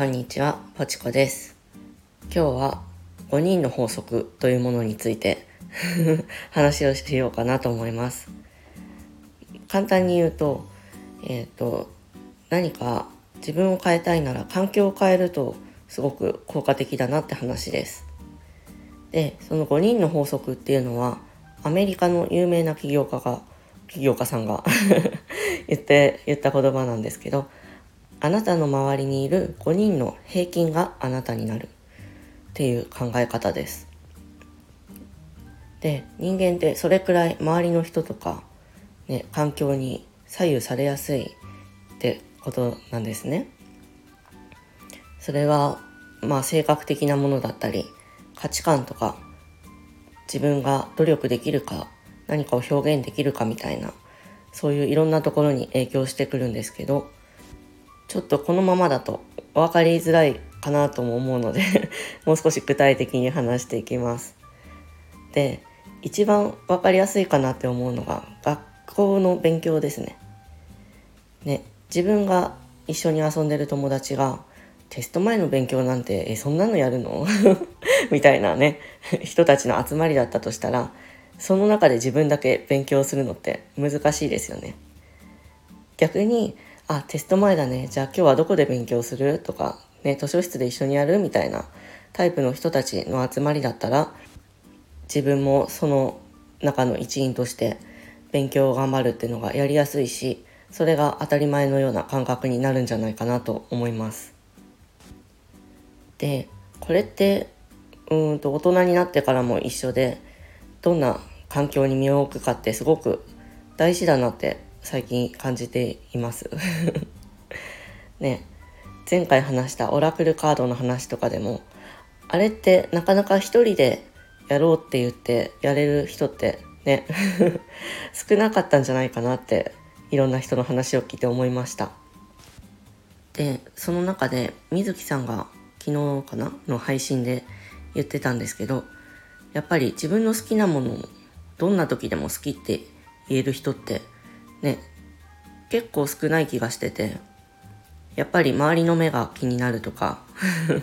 こんにちは、ポチコです。今日は5人の法則というものについて 話をしようかなと思います。簡単に言うと、えっ、ー、と、何か自分を変えたいなら環境を変えるとすごく効果的だなって話です。で、その5人の法則っていうのはアメリカの有名な起業家が、起業家さんが 言って、言った言葉なんですけど、あなたの周りにいる5人の平均があなたになるっていう考え方です。で、人間ってそれくらい周りの人とか、ね、環境に左右されやすいってことなんですね。それは、まあ性格的なものだったり、価値観とか自分が努力できるか何かを表現できるかみたいなそういういろんなところに影響してくるんですけどちょっとこのままだと分かりづらいかなとも思うので もう少し具体的に話していきます。で一番分かりやすいかなって思うのが学校の勉強ですね。ね自分が一緒に遊んでる友達がテスト前の勉強なんてえそんなのやるの？みたいなね人たちの集まりだったとしたらその中で自分だけ勉強するのって難しいですよね。逆にあテスト前だねじゃあ今日はどこで勉強する？とか、ね、図書室で一緒にやるみたいなタイプの人たちの集まりだったら自分もその中の一員として勉強を頑張るっていうのがやりやすいしそれが当たり前のような感覚になるんじゃないかなと思います。でこれってうんと大人になってからも一緒でどんな環境に身を置くかってすごく大事だなって最近感じています。ね。前回話したオラクルカードの話とかでもあれってなかなか一人でやろうって言ってやれる人ってね。少なかったんじゃないかなっていろんな人の話を聞いて思いました。でその中で水木さんが昨日かな？の配信で言ってたんですけどやっぱり自分の好きなものをどんな時でも好きって言える人ってね結構少ない気がしててやっぱり周りの目が気になるとか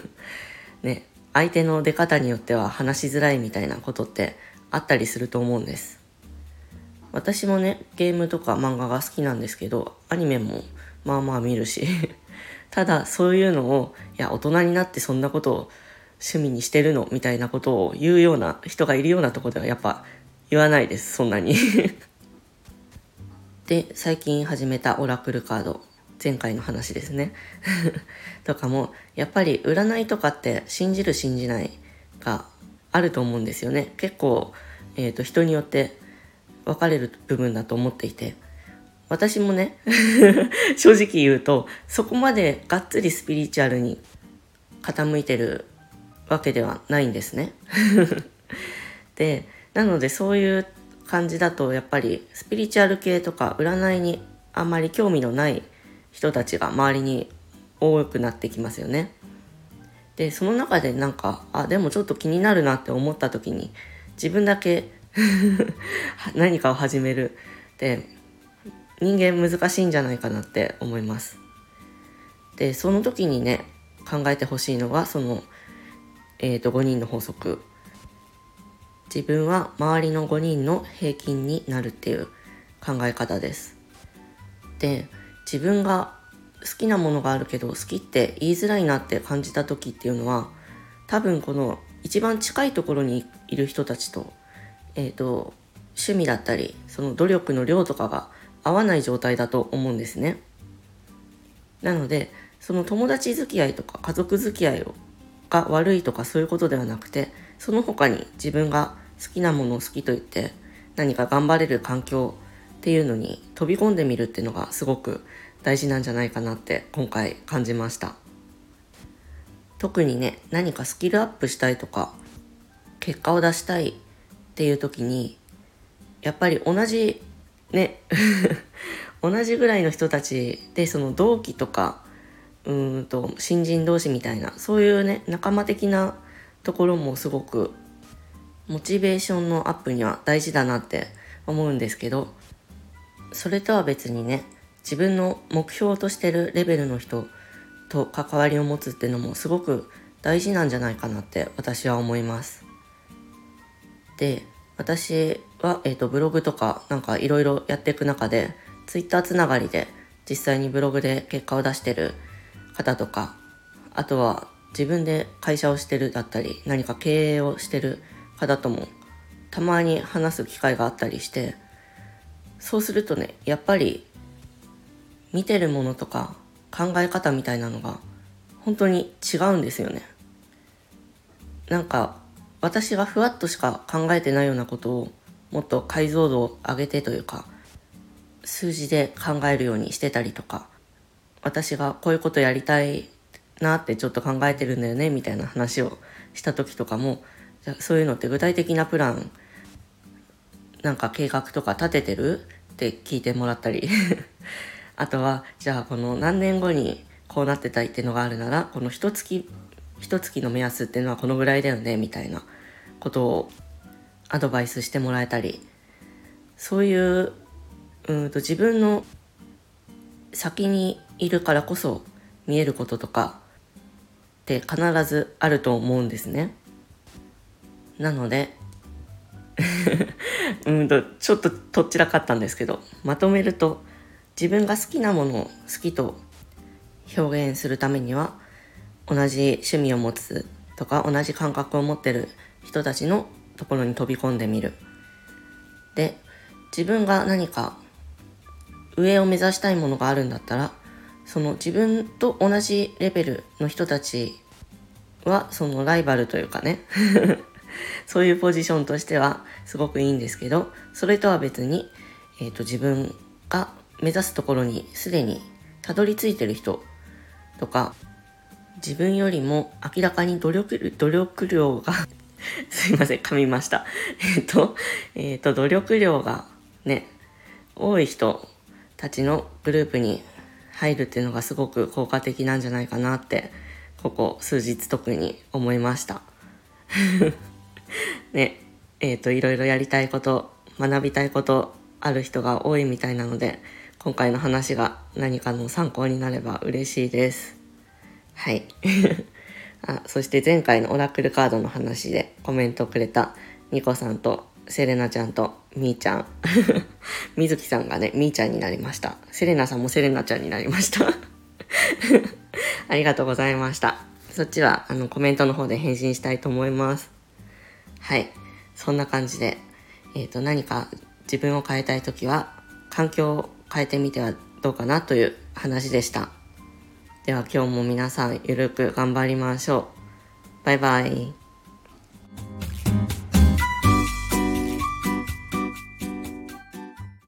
ね相手の出方によっては話しづらいみたいなことってあったりすると思うんです。私もねゲームとか漫画が好きなんですけどアニメもまあまあ見るし ただそういうのをいや大人になってそんなことを趣味にしてるのみたいなことを言うような人がいるようなとこではやっぱ言わないですそんなに。で最近始めたオラクルカード前回の話ですね。とかもやっぱり占いとかって信じる信じないがあると思うんですよね。結構、えーと、人によって分かれる部分だと思っていて。私もね 正直言うとそこまでがっつりスピリチュアルに傾いてるわけではないんですね。でなのでそういう感じだとやっぱりスピリチュアル系とか占いにあんまり興味のない人たちが周りに多くなってきますよね。でその中でなんかあでもちょっと気になるなって思った時に自分だけ 何かを始めるって人間難しいんじゃないかなって思います。でその時にね考えてほしいのがそのえー、と5人の法則自分は周りの5人の平均になるっていう考え方です。で自分が好きなものがあるけど好きって言いづらいなって感じた時っていうのは多分この一番近いところにいる人たちと,、えーと、趣味だったりその努力の量とかが合わない状態だと思うんですね。なのでその友達付き合いとか家族付き合いをが悪いとかそういうことではなくてその他に自分が好きなものを好きと言って何か頑張れる環境っていうのに飛び込んでみるっていうのがすごく大事なんじゃないかなって今回感じました。特にね何かスキルアップしたいとか結果を出したいっていう時にやっぱり同じね 同じぐらいの人たちでその同期とかうんと新人同士みたいなそういうね仲間的なところもすごくモチベーションのアップには大事だなって思うんですけどそれとは別にね自分の目標としてるレベルの人と関わりを持つっていうのもすごく大事なんじゃないかなって私は思います。で、私は、えーと、ブログとかなんかいろいろやっていく中で、ツイッターつながりで実際にブログで結果を出してる方とか、あとは自分で会社をしてるだったり、何か経営をしてる方ともたまに話す機会があったりして、そうするとね、やっぱり見てるものとか考え方みたいなのが本当に違うんですよね。なんか私がふわっとしか考えてないようなことをもっと解像度を上げてというか数字で考えるようにしてたりとか私がこういうことやりたいなってちょっと考えてるんだよねみたいな話をした時とかもそういうのって具体的なプランなんか計画とか立ててる？って聞いてもらったり。あとはじゃあこの何年後にこうなってたいっていうのがあるならこの一月一月の目安っていうのはこのぐらいだよねみたいなことをアドバイスしてもらえたり。そういううんと自分の先にいるからこそ見えることとかって必ずあると思うんですね。なので うんとちょっととっちらかったんですけどまとめると自分が好きなものを好きと表現するためには同じ趣味を持つとか同じ感覚を持ってる人たちのところに飛び込んでみる。で自分が何か上を目指したいものがあるんだったらその自分と同じレベルの人たちはそのライバルというかね そういうポジションとしてはすごくいいんですけどそれとは別に、えーと、自分が目指すところにすでにたどり着いてる人とか自分よりも明らかに努力努力量が すいません噛みました。えっ、とえっ、ー、と努力量がね多い人たちのグループに入るっていうのがすごく効果的なんじゃないかなってここ数日特に思いました。ねえっ、ー、といろいろやりたいこと学びたいことある人が多いみたいなので今回の話が何かの参考になれば嬉しいですはい。あそして前回のオラクルカードの話でコメントをくれたニコさんとセレナちゃんとみーちゃん。みずきさんがね、みーちゃんになりました。セレナさんもセレナちゃんになりました。ありがとうございました。そっちはあのコメントの方で返信したいと思います。はい。そんな感じで、えっ、ー、と、何か自分を変えたい時は、環境を変えてみてはどうかなという話でした。では今日も皆さんゆるく頑張りましょう。バイバイ。